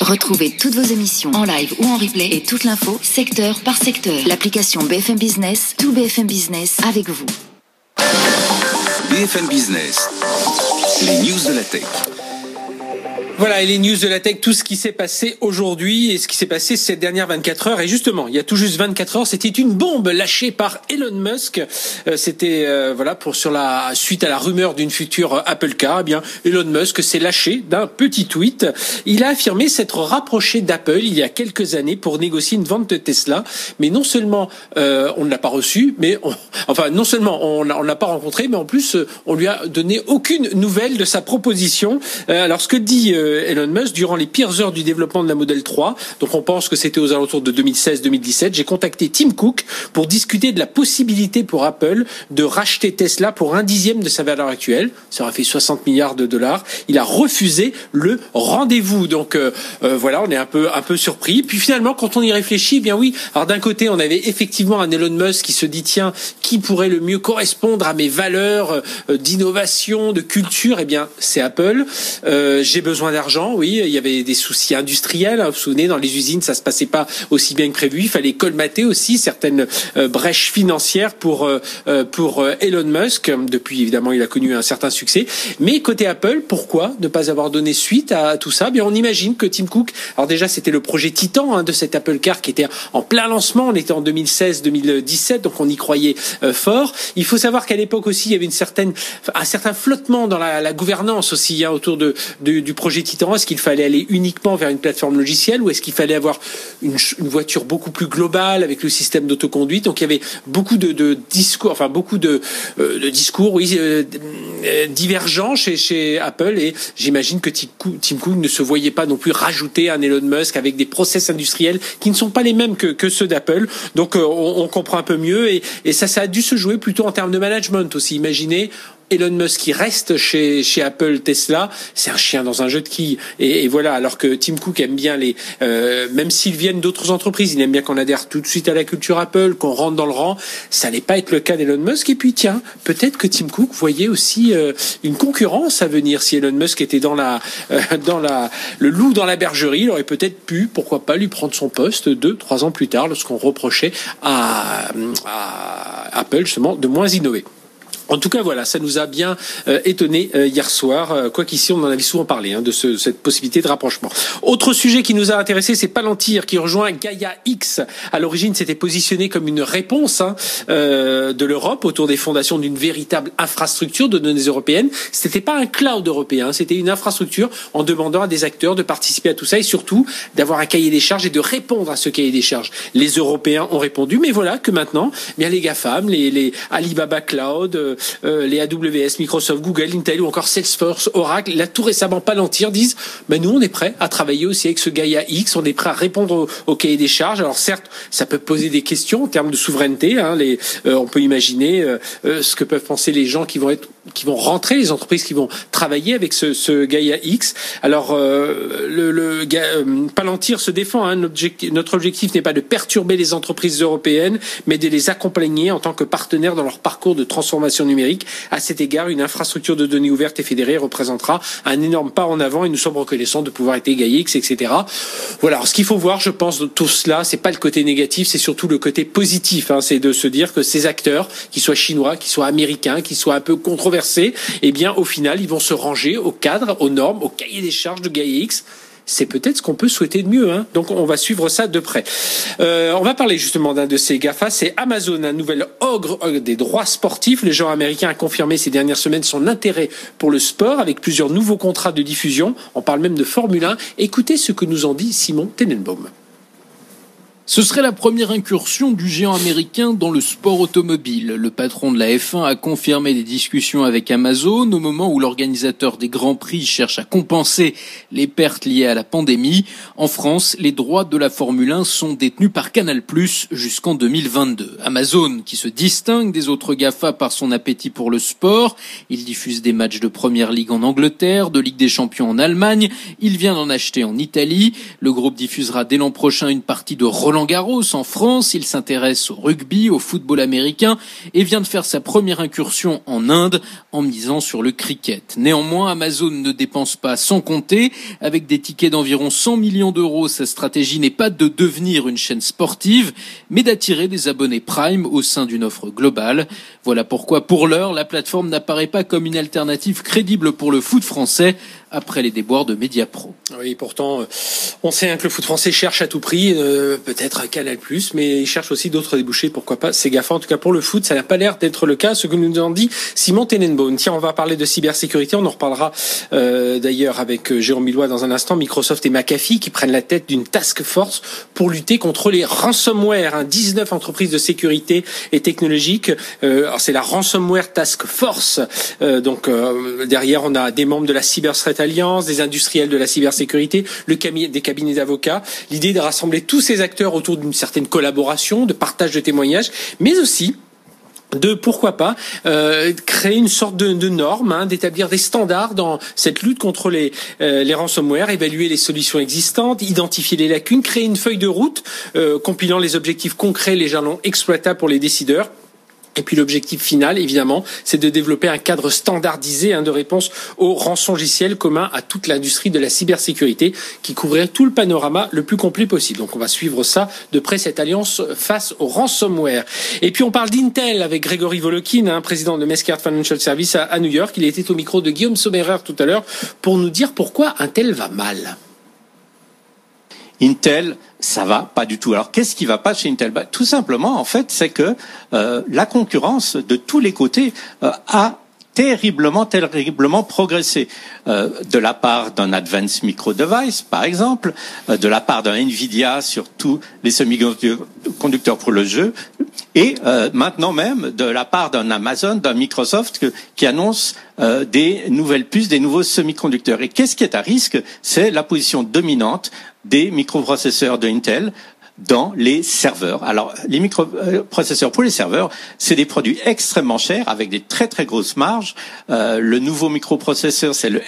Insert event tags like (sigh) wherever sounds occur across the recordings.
Retrouvez toutes vos émissions en live ou en replay et toute l'info secteur par secteur. L'application BFM Business, tout BFM Business avec vous. BFM Business, les news de la tech. Voilà, et les news de la tech, tout ce qui s'est passé aujourd'hui et ce qui s'est passé ces dernières 24 heures. Et justement, il y a tout juste 24 heures, c'était une bombe lâchée par Elon Musk. Euh, c'était euh, voilà pour sur la suite à la rumeur d'une future Apple Car. Eh bien, Elon Musk s'est lâché d'un petit tweet. Il a affirmé s'être rapproché d'Apple il y a quelques années pour négocier une vente de Tesla. Mais non seulement euh, on ne l'a pas reçu, mais (laughs) enfin non seulement on ne l'a pas rencontré, mais en plus on lui a donné aucune nouvelle de sa proposition. alors ce que dit Elon Musk durant les pires heures du développement de la Model 3. Donc on pense que c'était aux alentours de 2016-2017. J'ai contacté Tim Cook pour discuter de la possibilité pour Apple de racheter Tesla pour un dixième de sa valeur actuelle. Ça aurait fait 60 milliards de dollars. Il a refusé le rendez-vous. Donc euh, euh, voilà, on est un peu un peu surpris. Puis finalement, quand on y réfléchit, eh bien oui. Alors d'un côté, on avait effectivement un Elon Musk qui se dit tiens, qui pourrait le mieux correspondre à mes valeurs euh, d'innovation, de culture? Eh bien, c'est Apple. J'ai besoin d'argent, oui, il y avait des soucis industriels. Hein, vous vous souvenez, dans les usines, ça se passait pas aussi bien que prévu. Il fallait colmater aussi certaines euh, brèches financières pour euh, euh, pour Elon Musk. Depuis, évidemment, il a connu un certain succès. Mais côté Apple, pourquoi ne pas avoir donné suite à tout ça? Bien, on imagine que Tim Cook. Alors déjà, c'était le projet Titan hein, de cette Apple Car qui était en plein lancement. On était en 2016-2017, donc on y croyait fort. Il faut savoir qu'à l'époque aussi, il y avait une certaine un certain flottement dans la, gouvernance aussi hein, autour de, du projet Est-ce qu'il fallait aller uniquement vers une plateforme logicielle ou est-ce qu'il fallait avoir une, voiture beaucoup plus globale avec le système d'autoconduite? Donc il y avait beaucoup de, discours, enfin beaucoup de, euh, discours, oui, euh, euh, divergents chez, chez Apple et j'imagine que Tim Cook, ne se voyait pas non plus rajouter un Elon Musk avec des process industriels qui ne sont pas les mêmes que, ceux d'Apple. Donc on, comprend un peu mieux et, et ça, ça a dû se jouer plutôt en termes de management aussi. Imaginez, Elon Musk qui reste chez, chez Apple, Tesla, c'est un chien dans un jeu de quilles. Et, voilà, alors que Tim Cook aime bien les, euh, même s'ils viennent d'autres entreprises, il aime bien qu'on adhère tout de suite à la culture Apple, qu'on rentre dans le rang. Ça n'est pas être le cas d'Elon Musk. Et puis tiens, peut-être que Tim Cook voyait aussi euh, une concurrence à venir. Si Elon Musk était dans la, euh, dans la, le loup dans la bergerie, il aurait peut-être pu, pourquoi pas, lui prendre son poste deux, trois ans plus tard, lorsqu'on reprochait à, à Apple justement de moins innover. En tout cas, voilà, ça nous a bien euh, étonné euh, hier soir, euh, quoi qu'ici on en avait souvent parlé hein, de ce, cette possibilité de rapprochement. Autre sujet qui nous a intéressé, c'est Palantir qui rejoint Gaia X. À l'origine, c'était positionné comme une réponse hein, de l'Europe autour des fondations d'une véritable infrastructure de données européennes. C'était pas un cloud européen, c'était une infrastructure en demandant à des acteurs de participer à tout ça et surtout d'avoir un cahier des charges et de répondre à ce cahier des charges. Les Européens ont répondu, mais voilà que maintenant, bien les GAFAM, les, les Alibaba Cloud euh, les AWS, Microsoft, Google, Intel ou encore Salesforce, Oracle, là tout récemment Palantir disent ben nous on est prêt à travailler aussi avec ce Gaia X, on est prêt à répondre au, cahier des charges. Alors certes, ça peut poser des questions en termes de souveraineté. Hein, euh, on peut imaginer euh, ce que peuvent penser les gens qui vont être qui vont rentrer, les entreprises qui vont travailler avec ce, ce Gaia X. Alors, le, le Palantir se défend. Hein, notre objectif n'est pas de perturber les entreprises européennes, mais de les accompagner en tant que partenaires dans leur parcours de transformation numérique. À cet égard, une infrastructure de données ouverte et fédérée représentera un énorme pas en avant et nous sommes reconnaissants de pouvoir être X, etc. Voilà. Alors, ce qu'il faut voir, je pense, de tout cela, c'est pas le côté négatif, c'est surtout le côté positif. Hein, c'est de se dire que ces acteurs, qu'ils soient chinois, qu'ils soient américains, qu'ils soient un peu controversés, eh bien, au final, ils vont se ranger au cadre, aux normes, au cahier des charges de X c'est peut-être ce qu'on peut souhaiter de mieux. Hein. Donc on va suivre ça de près. Euh, on va parler justement d'un de ces GAFA, c'est Amazon, un nouvel ogre des droits sportifs. Le genre américain a confirmé ces dernières semaines son intérêt pour le sport avec plusieurs nouveaux contrats de diffusion. On parle même de Formule 1. Écoutez ce que nous en dit Simon Tenenbaum. Ce serait la première incursion du géant américain dans le sport automobile. Le patron de la F1 a confirmé des discussions avec Amazon au moment où l'organisateur des Grands Prix cherche à compenser les pertes liées à la pandémie. En France, les droits de la Formule 1 sont détenus par Canal+, jusqu'en 2022. Amazon, qui se distingue des autres GAFA par son appétit pour le sport, il diffuse des matchs de Première Ligue en Angleterre, de Ligue des Champions en Allemagne, il vient d'en acheter en Italie. Le groupe diffusera dès l'an prochain une partie de Roland en France, il s'intéresse au rugby, au football américain et vient de faire sa première incursion en Inde en misant sur le cricket. Néanmoins, Amazon ne dépense pas sans compter. Avec des tickets d'environ 100 millions d'euros, sa stratégie n'est pas de devenir une chaîne sportive, mais d'attirer des abonnés Prime au sein d'une offre globale. Voilà pourquoi, pour l'heure, la plateforme n'apparaît pas comme une alternative crédible pour le foot français après les déboires de Mediapro. Oui, pourtant, euh, on sait hein, que le foot français cherche à tout prix, euh, peut-être Canal+, mais il cherche aussi d'autres débouchés, pourquoi pas C'est GAFA. En tout cas, pour le foot, ça n'a pas l'air d'être le cas, ce que nous en dit Simon Tenenbaum. Tiens, on va parler de cybersécurité, on en reparlera euh, d'ailleurs avec Jérôme Millois dans un instant. Microsoft et McAfee qui prennent la tête d'une task force pour lutter contre les ransomware. Hein, 19 entreprises de sécurité et technologiques. Euh, alors c'est la ransomware task force. Euh, donc derrière, on a des membres de la cyber Alliance, des industriels de la cybersécurité, le des cabinets d'avocats. L'idée de rassembler tous ces acteurs autour d'une certaine collaboration, de partage de témoignages, mais aussi de pourquoi pas euh, créer une sorte de, norme, hein, d'établir des standards dans cette lutte contre les, euh, les ransomware, évaluer les solutions existantes, identifier les lacunes, créer une feuille de route euh, compilant les objectifs concrets, les jalons exploitables pour les décideurs et puis l'objectif final, évidemment, c'est de développer un cadre standardisé hein, de réponse au rançongiciel commun à toute l'industrie de la cybersécurité qui couvrirait tout le panorama le plus complet possible. Donc on va suivre ça de près, cette alliance face au ransomware. Et puis on parle d'Intel avec Grégory Volokin, hein, président de Mescart Financial Service à, New York. Il était au micro de Guillaume Sommerer tout à l'heure pour nous dire pourquoi Intel va mal. Intel, ça va pas du tout. Alors qu'est-ce qui va pas chez Intel? Bah, Tout simplement, en fait, c'est que euh, la concurrence de tous les côtés euh, a terriblement, terriblement progressé euh, de la part d'un Advanced Micro Device, par exemple, euh, de la part d'un Nvidia sur tous les semi-conducteurs pour le jeu, et euh, maintenant même de la part d'un Amazon, d'un Microsoft qui annonce des nouvelles puces, des nouveaux semi-conducteurs. Et qu'est-ce qui est à risque? C'est la position dominante des microprocesseurs de Intel dans les serveurs. Alors, les microprocesseurs pour les serveurs, c'est des produits extrêmement chers avec des très très grosses marges. Euh, le nouveau microprocesseur, c'est le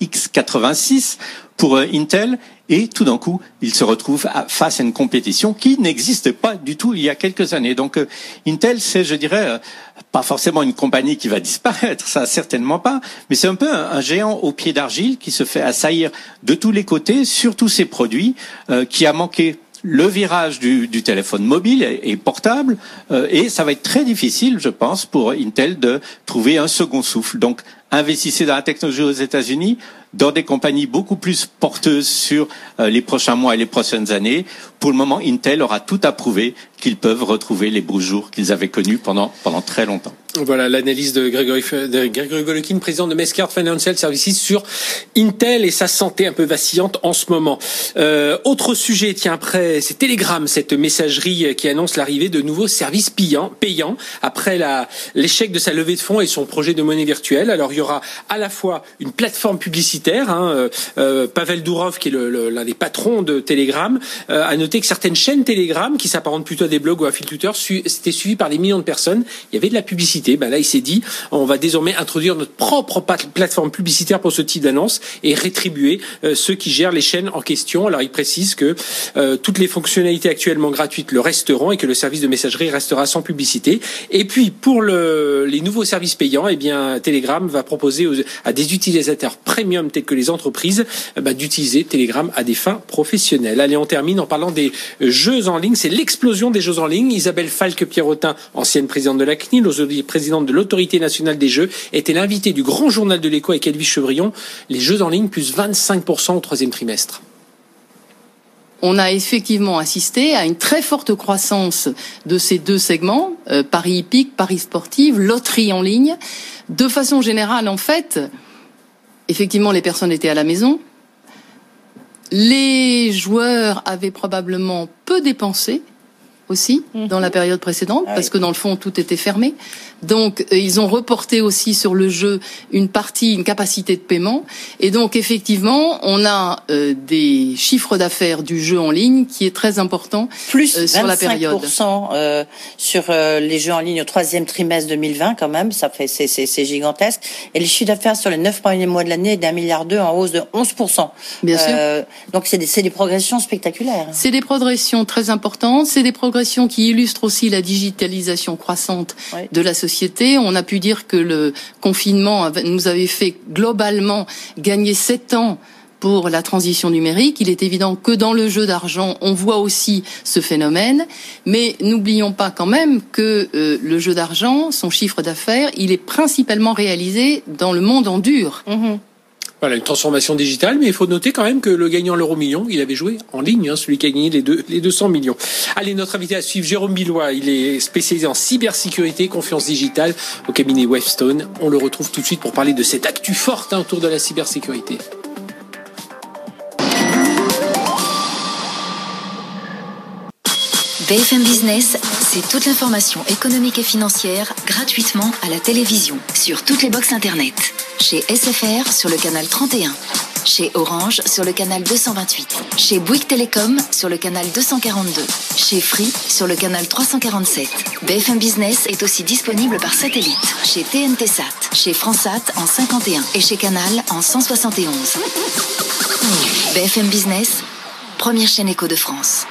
X86 pour euh, Intel. Et tout d'un coup, il se retrouve face à une compétition qui n'existait pas du tout il y a quelques années. Donc, euh, Intel, c'est, je dirais, pas forcément une compagnie qui va (laughs) disparaître, ça certainement pas, mais c'est un peu un, géant au pied d'argile qui se fait assaillir de tous les côtés sur tous ses produits, qui a manqué le virage du, téléphone mobile et, portable, euh, et ça va être très difficile, je pense, pour Intel de trouver un second souffle. Donc, investissez dans la technologie aux États-Unis, dans des compagnies beaucoup plus porteuses sur euh, les prochains mois et les prochaines années. Pour le moment, Intel aura tout à prouver qu'ils peuvent retrouver les beaux jours qu'ils avaient connus pendant, pendant très longtemps. Voilà l'analyse de Grégory, de Grégory président de Mescart Financial Services sur Intel et sa santé un peu vacillante en ce moment. Euh, autre sujet, tiens, après, c'est Telegram, cette messagerie qui annonce l'arrivée de nouveaux services payants, après l'échec de sa levée de fonds et son projet de monnaie virtuelle. Alors, il y aura à la fois une plateforme publicitaire, hein, euh, euh Pavel Durov, qui est l'un des patrons de Telegram, a noté que certaines chaînes Telegram, qui s'apparentent plutôt à des blogs ou à fil Twitter, c'était suivi par des millions de personnes. Il y avait de la publicité ben là, il s'est dit, on va désormais introduire notre propre plateforme publicitaire pour ce type d'annonce et rétribuer euh, ceux qui gèrent les chaînes en question. Alors, il précise que euh, toutes les fonctionnalités actuellement gratuites le resteront et que le service de messagerie restera sans publicité. Et puis, pour le, les nouveaux services payants, eh bien, Telegram va proposer à des utilisateurs premium tels que les entreprises euh, ben, d'utiliser Telegram à des fins professionnelles. Allez, on termine en parlant des jeux en ligne. C'est l'explosion des jeux en ligne. Isabelle Falque-Pierrotin, ancienne présidente de la CNIL, aujourd'hui présidente de l'autorité nationale des jeux, était l'invité du grand journal de l'écho avec Elvis Chevrillon. Les jeux en ligne plus 25% au troisième trimestre. On a effectivement assisté à une très forte croissance de ces deux segments, euh, Paris hippique, Paris sportive, loterie en ligne. De façon générale, en fait, effectivement, les personnes étaient à la maison. Les joueurs avaient probablement peu dépensé aussi Mhm. dans la période précédente, Ah parce oui. que dans le fond tout était fermé. Donc euh, ils ont reporté aussi sur le jeu une partie, une capacité de paiement. Et donc effectivement, on a euh, des chiffres d'affaires du jeu en ligne qui est très important. Plus euh, sur la 25% période. euh, sur euh, les jeux en ligne au troisième trimestre 2020 quand même, ça fait c'est c'est c'est gigantesque. Et le chiffre d'affaires sur les neuf premiers mois de l'année est d'un milliard deux en hausse de 11%. Bien sûr. Euh, donc c'est des, c'est des progressions spectaculaires. C'est des progressions très importantes, c'est des progressions qui illustrent aussi la digitalisation croissante Oui. de la société. On a pu dire que le confinement nous avait fait globalement gagner sept ans pour la transition numérique. Il est évident que dans le jeu d'argent, on voit aussi ce phénomène, mais n'oublions pas quand même que euh, le jeu d'argent, son chiffre d'affaires, il est principalement réalisé dans le monde en dur. Voilà, une transformation digitale, mais il faut noter quand même que le gagnant l'euro million, il avait joué en ligne, hein, celui qui a gagné les, deux, les 200 millions. Allez, notre invité à suivre, Jérôme Billois, il est spécialisé en cybersécurité, confiance digitale au cabinet Wavestone. On le retrouve tout de suite pour parler de cette actu forte hein, autour de la cybersécurité. Business, c'est toute l'information économique et financière gratuitement à la télévision sur toutes les boxes internet. Chez SFR sur le canal 31. Chez Orange sur le canal 228. Chez Bouygues Télécom sur le canal 242. Chez Free sur le canal 347. BFM Business est aussi disponible par satellite. Chez TNT Sat, chez Fransat en 51 et chez Canal en 171. BFM Business, première chaîne éco de France.